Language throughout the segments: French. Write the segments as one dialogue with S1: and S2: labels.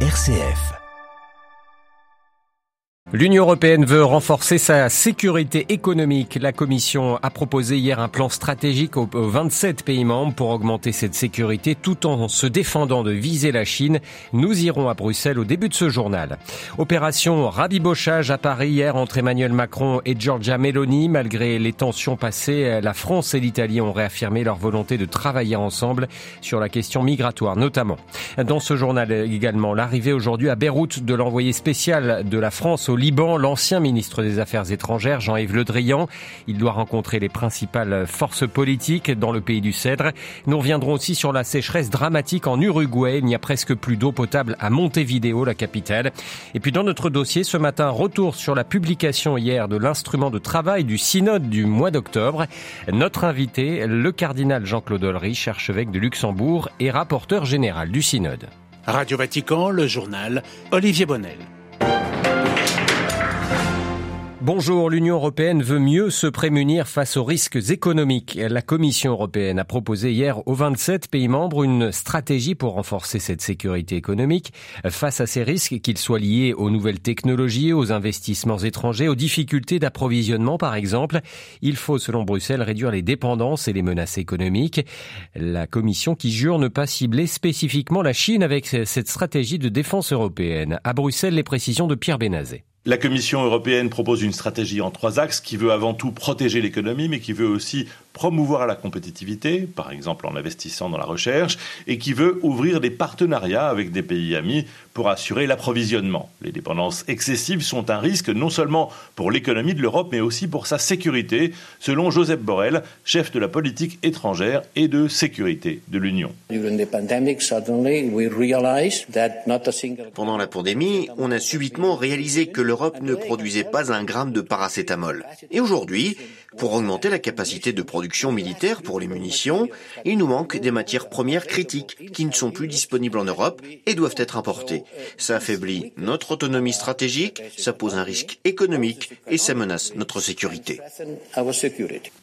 S1: RCF.
S2: L'Union européenne veut renforcer sa sécurité économique. La Commission a proposé hier un plan stratégique aux 27 pays membres pour augmenter cette sécurité tout en se défendant de viser la Chine. Nous irons à Bruxelles au début de ce journal. Opération rabibochage à Paris hier entre Emmanuel Macron et Giorgia Meloni. Malgré les tensions passées, la France et l'Italie ont réaffirmé leur volonté de travailler ensemble sur la question migratoire notamment. Dans ce journal également, l'arrivée aujourd'hui à Beyrouth de l'envoyé spécial de la France au Liban, l'ancien ministre des Affaires étrangères, Jean-Yves Le Drian. Il doit rencontrer les principales forces politiques dans le pays du Cèdre. Nous reviendrons aussi sur la sécheresse dramatique en Uruguay. Il n'y a presque plus d'eau potable à Montevideo, la capitale. Et puis dans notre dossier, ce matin, retour sur la publication hier de l'instrument de travail du synode du mois d'octobre. Notre invité, le cardinal Jean-Claude Olrich, archevêque de Luxembourg et rapporteur général du synode.
S3: Radio Vatican, le journal, Olivier Bonnel.
S2: Bonjour, l'Union européenne veut mieux se prémunir face aux risques économiques. La Commission européenne a proposé hier aux 27 pays membres une stratégie pour renforcer cette sécurité économique face à ces risques, qu'ils soient liés aux nouvelles technologies, aux investissements étrangers, aux difficultés d'approvisionnement par exemple. Il faut, selon Bruxelles, réduire les dépendances et les menaces économiques. La Commission qui jure ne pas cibler spécifiquement la Chine avec cette stratégie de défense européenne. À Bruxelles, les précisions de Pierre Bénazet.
S4: La Commission européenne propose une stratégie en trois axes qui veut avant tout protéger l'économie, mais qui veut aussi promouvoir la compétitivité, par exemple en investissant dans la recherche, et qui veut ouvrir des partenariats avec des pays amis pour assurer l'approvisionnement. Les dépendances excessives sont un risque non seulement pour l'économie de l'Europe, mais aussi pour sa sécurité, selon Joseph Borrell, chef de la politique étrangère et de sécurité de l'Union.
S5: Pendant la pandémie, on a subitement réalisé que l'Europe ne produisait pas un gramme de paracétamol. Et aujourd'hui, pour augmenter la capacité de production militaire pour les munitions, il nous manque des matières premières critiques qui ne sont plus disponibles en Europe et doivent être importées. Ça affaiblit notre autonomie stratégique, ça pose un risque économique et ça menace notre sécurité.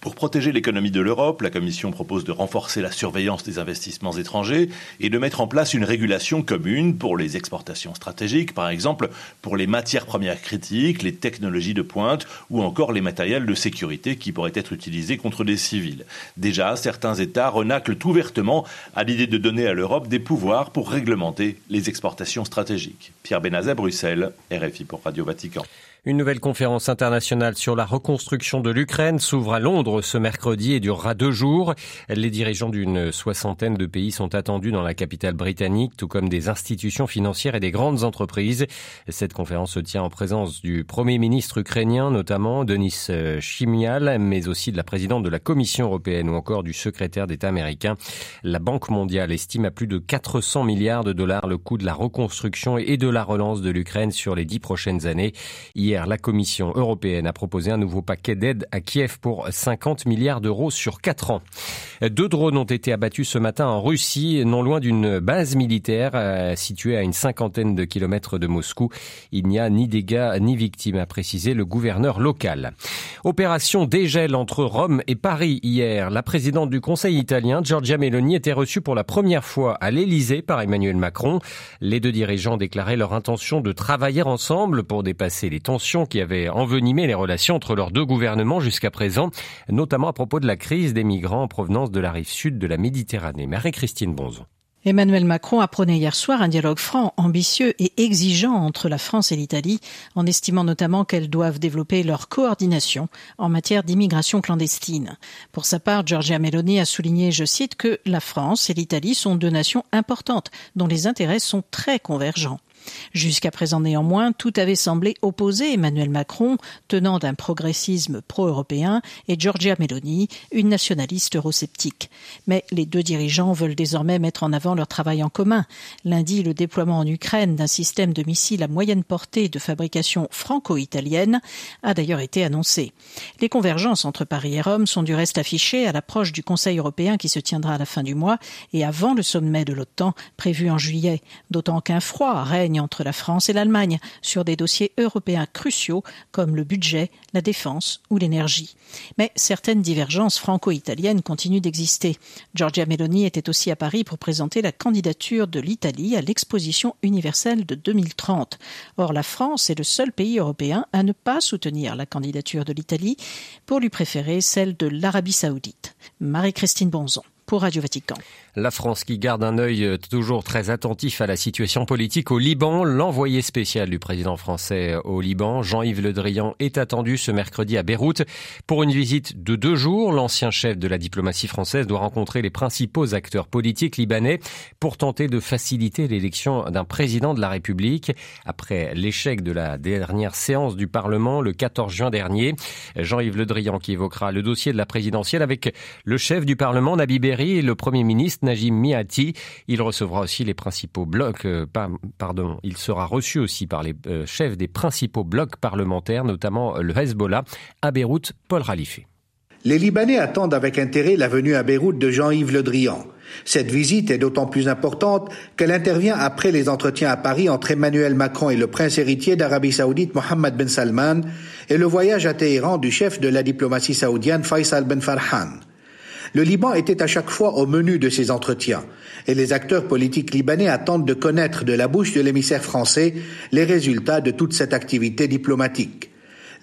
S4: Pour protéger l'économie de l'Europe, la Commission propose de renforcer la surveillance des investissements étrangers et de mettre en place une régulation commune pour les exportations stratégiques, par exemple pour les matières premières critiques, les technologies de pointe ou encore les matériels de sécurité qui pourraient être utilisés contre des civils. Déjà, certains États renaclent ouvertement à l'idée de donner à l'Europe des pouvoirs pour réglementer les exportations stratégiques. Pierre Benazet, Bruxelles, RFI pour Radio Vatican.
S2: Une nouvelle conférence internationale sur la reconstruction de l'Ukraine s'ouvre à Londres ce mercredi et durera deux jours. Les dirigeants d'une soixantaine de pays sont attendus dans la capitale britannique, tout comme des institutions financières et des grandes entreprises. Cette conférence se tient en présence du Premier ministre ukrainien, notamment Denis Shimyal, mais aussi de la présidente de la Commission européenne ou encore du secrétaire d'État américain. La Banque mondiale estime à plus de 400 milliards de dollars le coût de la reconstruction et de la relance de l'Ukraine sur les dix prochaines années. La Commission européenne a proposé un nouveau paquet d'aide à Kiev pour 50 milliards d'euros sur 4 ans. Deux drones ont été abattus ce matin en Russie, non loin d'une base militaire euh, située à une cinquantaine de kilomètres de Moscou. Il n'y a ni dégâts ni victimes, a précisé le gouverneur local. Opération dégel entre Rome et Paris hier. La présidente du Conseil italien, Giorgia Meloni, était reçue pour la première fois à l'Élysée par Emmanuel Macron. Les deux dirigeants déclaraient leur intention de travailler ensemble pour dépasser les tensions qui avait envenimé les relations entre leurs deux gouvernements jusqu'à présent, notamment à propos de la crise des migrants en provenance de la rive sud de la Méditerranée. Marie-Christine Bonzon.
S6: Emmanuel Macron apprenait hier soir un dialogue franc, ambitieux et exigeant entre la France et l'Italie, en estimant notamment qu'elles doivent développer leur coordination en matière d'immigration clandestine. Pour sa part, Giorgia Meloni a souligné, je cite, que la France et l'Italie sont deux nations importantes dont les intérêts sont très convergents. Jusqu'à présent néanmoins, tout avait semblé opposer Emmanuel Macron, tenant d'un progressisme pro-européen, et Giorgia Meloni, une nationaliste eurosceptique. Mais les deux dirigeants veulent désormais mettre en avant leur travail en commun. Lundi, le déploiement en Ukraine d'un système de missiles à moyenne portée de fabrication franco-italienne a d'ailleurs été annoncé. Les convergences entre Paris et Rome sont du reste affichées à l'approche du Conseil européen qui se tiendra à la fin du mois et avant le sommet de l'OTAN prévu en juillet, d'autant qu'un froid règne entre la France et l'Allemagne sur des dossiers européens cruciaux comme le budget, la défense ou l'énergie. Mais certaines divergences franco-italiennes continuent d'exister. Giorgia Meloni était aussi à Paris pour présenter la candidature de l'Italie à l'exposition universelle de 2030. Or, la France est le seul pays européen à ne pas soutenir la candidature de l'Italie pour lui préférer celle de l'Arabie saoudite. Marie-Christine Bonzon pour Radio Vatican.
S2: La France qui garde un œil euh, toujours très attentif à la situation politique au Liban. L'envoyé spécial du président français au Liban, Jean-Yves Le Drian, est attendu ce mercredi à Beyrouth pour une visite de deux jours. L'ancien chef de la diplomatie française doit rencontrer les principaux acteurs politiques libanais pour tenter de faciliter l'élection d'un président de la République après l'échec de la dernière séance du Parlement le 14 juin dernier. Jean-Yves Le Drian qui évoquera le dossier de la présidentielle avec le chef du Parlement, Nabi Berry, et le premier ministre Najim Miati. Il recevra aussi les principaux blocs, euh, pardon, il sera reçu aussi par les euh, chefs des principaux blocs parlementaires, notamment le Hezbollah, à Beyrouth, Paul Khalife.
S1: Les Libanais attendent avec intérêt la venue à Beyrouth de Jean-Yves Le Drian. Cette visite est d'autant plus importante qu'elle intervient après les entretiens à Paris entre Emmanuel Macron et le prince héritier d'Arabie saoudite Mohammed Ben Salman et le voyage à Téhéran du chef de la diplomatie saoudienne Faisal Ben Farhan. Le Liban était à chaque fois au menu de ces entretiens, et les acteurs politiques libanais attendent de connaître de la bouche de l'émissaire français les résultats de toute cette activité diplomatique.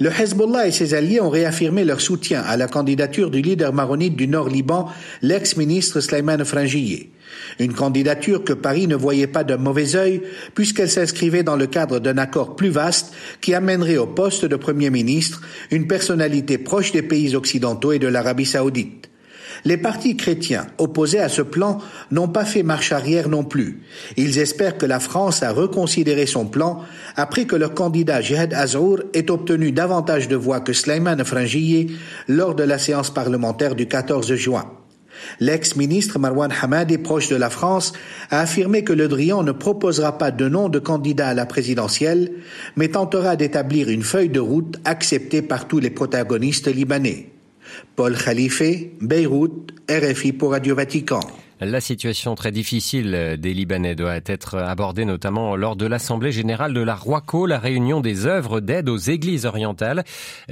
S1: Le Hezbollah et ses alliés ont réaffirmé leur soutien à la candidature du leader maronite du Nord-Liban, l'ex-ministre Sleiman Frangier. Une candidature que Paris ne voyait pas d'un mauvais œil, puisqu'elle s'inscrivait dans le cadre d'un accord plus vaste qui amènerait au poste de Premier ministre une personnalité proche des pays occidentaux et de l'Arabie saoudite. Les partis chrétiens opposés à ce plan n'ont pas fait marche arrière non plus. Ils espèrent que la France a reconsidéré son plan après que leur candidat Jihad Azour ait obtenu davantage de voix que Sleiman Frangier lors de la séance parlementaire du 14 juin. L'ex-ministre Marwan Hamadi, proche de la France, a affirmé que Le Drian ne proposera pas de nom de candidat à la présidentielle, mais tentera d'établir une feuille de route acceptée par tous les protagonistes libanais. Paul Khalife, Beyrouth, RFI pour Radio Vatican.
S2: La situation très difficile des Libanais doit être abordée notamment lors de l'Assemblée générale de la Roaco, la réunion des œuvres d'aide aux églises orientales.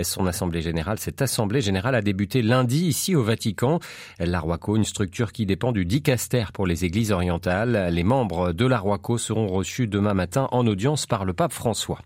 S2: Son Assemblée générale, cette Assemblée générale a débuté lundi ici au Vatican. La Roaco, une structure qui dépend du dicaster pour les églises orientales. Les membres de la Roaco seront reçus demain matin en audience par le pape François.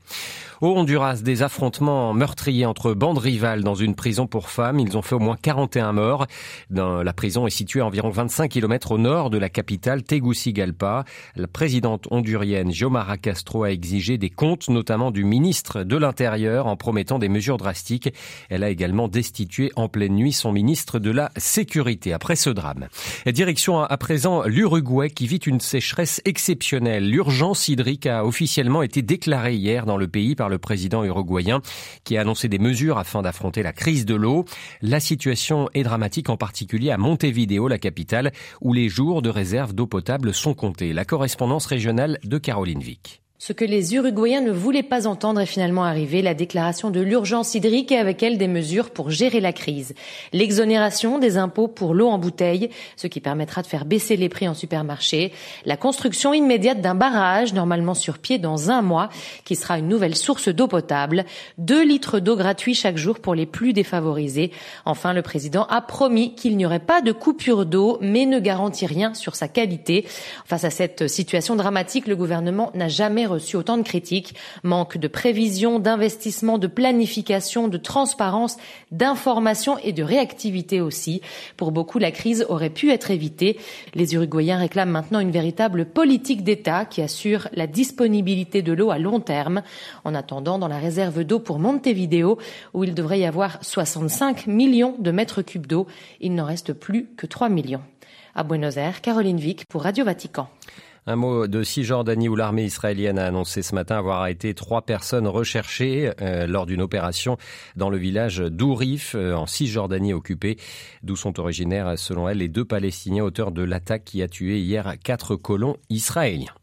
S2: Au Honduras, des affrontements meurtriers entre bandes rivales dans une prison pour femmes. Ils ont fait au moins 41 morts. Dans la prison est située à environ 25 km au nord de la capitale Tegucigalpa. La présidente hondurienne Xiomara Castro a exigé des comptes, notamment du ministre de l'Intérieur, en promettant des mesures drastiques. Elle a également destitué en pleine nuit son ministre de la Sécurité après ce drame. Direction à présent l'Uruguay qui vit une sécheresse exceptionnelle. L'urgence hydrique a officiellement été déclarée hier dans le pays par le président uruguayen qui a annoncé des mesures afin d'affronter la crise de l'eau. La situation est dramatique en particulier à Montevideo, la capitale, où les jours de réserve d'eau potable sont comptés. La correspondance régionale de Caroline Vic.
S7: Ce que les Uruguayens ne voulaient pas entendre est finalement arrivé, la déclaration de l'urgence hydrique et avec elle des mesures pour gérer la crise. L'exonération des impôts pour l'eau en bouteille, ce qui permettra de faire baisser les prix en supermarché. La construction immédiate d'un barrage, normalement sur pied dans un mois, qui sera une nouvelle source d'eau potable. Deux litres d'eau gratuits chaque jour pour les plus défavorisés. Enfin, le président a promis qu'il n'y aurait pas de coupure d'eau, mais ne garantit rien sur sa qualité. Face à cette situation dramatique, le gouvernement n'a jamais reçu autant de critiques. Manque de prévision, d'investissement, de planification, de transparence, d'information et de réactivité aussi. Pour beaucoup, la crise aurait pu être évitée. Les Uruguayens réclament maintenant une véritable politique d'État qui assure la disponibilité de l'eau à long terme. En attendant, dans la réserve d'eau pour Montevideo, où il devrait y avoir 65 millions de mètres cubes d'eau, il n'en reste plus que 3 millions. À Buenos Aires, Caroline Vic pour Radio Vatican.
S2: Un mot de Cisjordanie où l'armée israélienne a annoncé ce matin avoir arrêté trois personnes recherchées euh, lors d'une opération dans le village d'Ourif euh, en Cisjordanie occupée, d'où sont originaires selon elle les deux Palestiniens auteurs de l'attaque qui a tué hier quatre colons israéliens.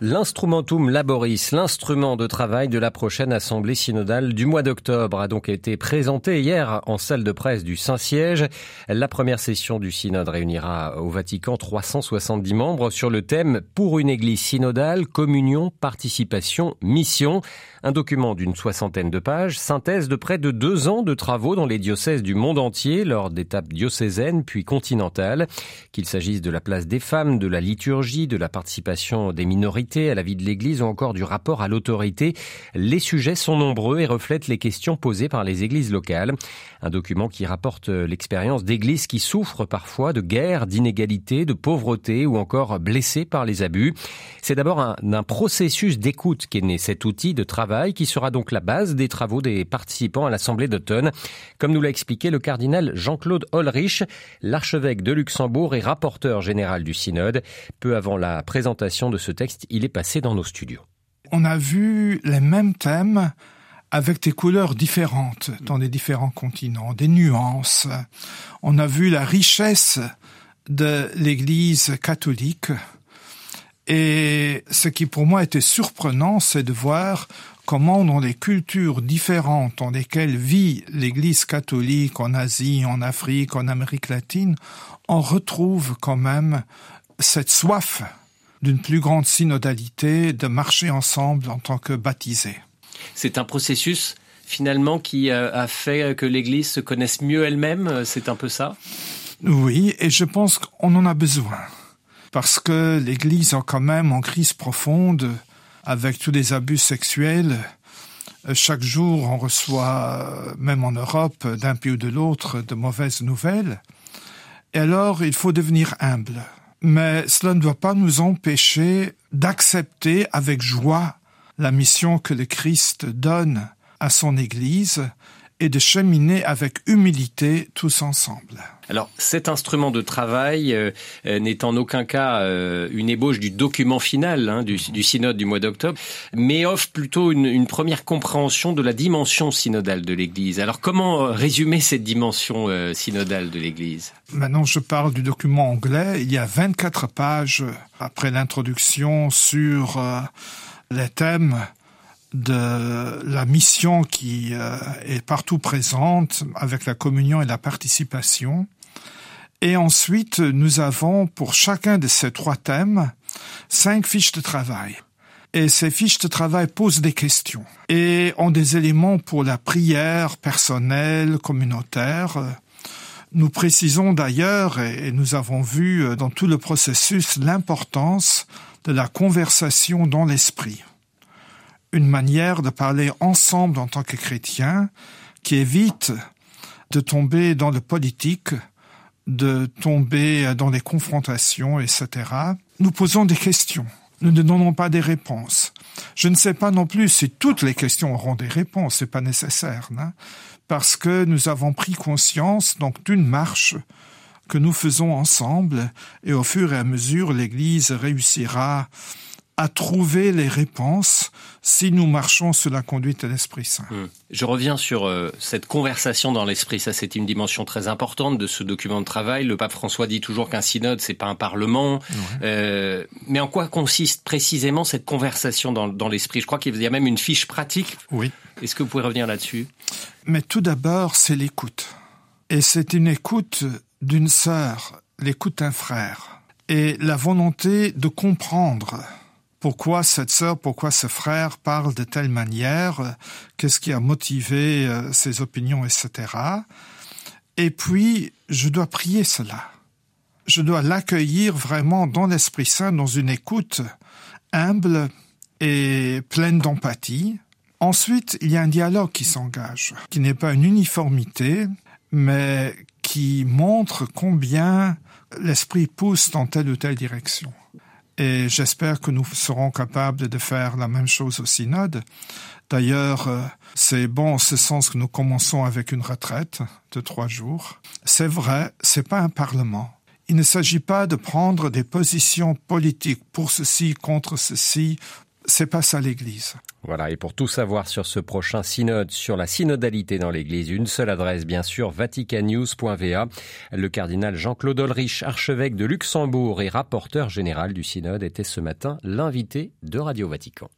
S2: L'instrumentum laboris, l'instrument de travail de la prochaine assemblée synodale du mois d'octobre, a donc été présenté hier en salle de presse du Saint-Siège. La première session du synode réunira au Vatican 370 membres sur le thème Pour une église synodale, communion, participation, mission. Un document d'une soixantaine de pages, synthèse de près de deux ans de travaux dans les diocèses du monde entier lors d'étapes diocésaines puis continentales. Qu'il s'agisse de la place des femmes, de la liturgie, de la participation des minorités, à la vie de l'Église ou encore du rapport à l'autorité. Les sujets sont nombreux et reflètent les questions posées par les églises locales. Un document qui rapporte l'expérience d'églises qui souffrent parfois de guerre, d'inégalité, de pauvreté ou encore blessées par les abus. C'est d'abord un, un processus d'écoute qu'est né cet outil de travail qui sera donc la base des travaux des participants à l'Assemblée d'automne. Comme nous l'a expliqué le cardinal Jean-Claude Holrich, l'archevêque de Luxembourg et rapporteur général du synode. Peu avant la présentation de ce texte, est passé dans nos studios.
S8: On a vu les mêmes thèmes avec des couleurs différentes dans les différents continents, des nuances. On a vu la richesse de l'Église catholique. Et ce qui pour moi était surprenant, c'est de voir comment dans les cultures différentes dans lesquelles vit l'Église catholique en Asie, en Afrique, en Amérique latine, on retrouve quand même cette soif d'une plus grande synodalité, de marcher ensemble en tant que baptisés.
S2: C'est un processus finalement qui euh, a fait que l'Église se connaisse mieux elle-même, euh, c'est un peu ça?
S8: Oui, et je pense qu'on en a besoin. Parce que l'Église est quand même en crise profonde avec tous les abus sexuels. Euh, chaque jour, on reçoit, même en Europe, d'un pays ou de l'autre, de mauvaises nouvelles. Et alors, il faut devenir humble mais cela ne doit pas nous empêcher d'accepter avec joie la mission que le Christ donne à son Église et de cheminer avec humilité tous ensemble.
S2: Alors cet instrument de travail euh, euh, n'est en aucun cas euh, une ébauche du document final hein, du, du, synode du mois d'octobre, mais offre plutôt une, une, première compréhension de la dimension synodale de l'Église. Alors comment résumer cette dimension synodale de l'Église?
S8: Maintenant je parle du document anglais. Il y a 24 pages après l'introduction sur les thèmes de la mission qui euh, est partout présente avec la communion et la participation. Et ensuite, nous avons pour chacun de ces trois thèmes cinq fiches de travail. Et ces fiches de travail posent des questions et ont des éléments pour la prière personnelle, communautaire. Nous précisons d'ailleurs, et nous avons vu dans tout le processus, l'importance de la conversation dans l'esprit une manière de parler ensemble en tant que chrétiens qui évite de tomber dans le politique, de tomber dans les confrontations, etc. Nous posons des questions. Nous ne donnons pas des réponses. Je ne sais pas non plus si toutes les questions auront des réponses, c'est pas nécessaire, hein, parce que nous avons pris conscience donc d'une marche que nous faisons ensemble et au fur et à mesure l'Église réussira à trouver les réponses si nous marchons sous la conduite de l'Esprit Saint. Hmm.
S2: Je reviens sur euh, cette conversation dans l'Esprit. Ça, c'est une dimension très importante de ce document de travail. Le pape François dit toujours qu'un synode, c'est pas un parlement. Euh, mais en quoi consiste précisément cette conversation dans, dans l'Esprit? Je crois qu'il y a même une fiche pratique.
S8: Oui.
S2: Est-ce que vous pouvez revenir là-dessus?
S8: Mais tout d'abord, c'est l'écoute. Et c'est une écoute d'une sœur, l'écoute d'un frère. Et la volonté de comprendre pourquoi cette sœur, pourquoi ce frère parle de telle manière, qu'est-ce qui a motivé euh, ses opinions, etc. Et puis, je dois prier cela. Je dois l'accueillir vraiment dans l'Esprit Saint, dans une écoute humble et pleine d'empathie. Ensuite, il y a un dialogue qui s'engage, qui n'est pas une uniformité, mais qui montre combien l'esprit pousse dans telle ou telle direction et j'espère que nous serons capables de faire la même chose au synode. D'ailleurs, euh, c'est bon en ce sens que nous commençons avec une retraite de trois jours. C'est vrai, c'est pas un parlement. Il ne s'agit pas de prendre des positions politiques pour ceci, contre ceci. C'est pas ça l'Église.
S2: Voilà, et pour tout savoir sur ce prochain synode, sur la synodalité dans l'Église, une seule adresse bien sûr, vaticannews.va. Le cardinal Jean-Claude Olrich, archevêque de Luxembourg et rapporteur général du synode, était ce matin l'invité de Radio Vatican.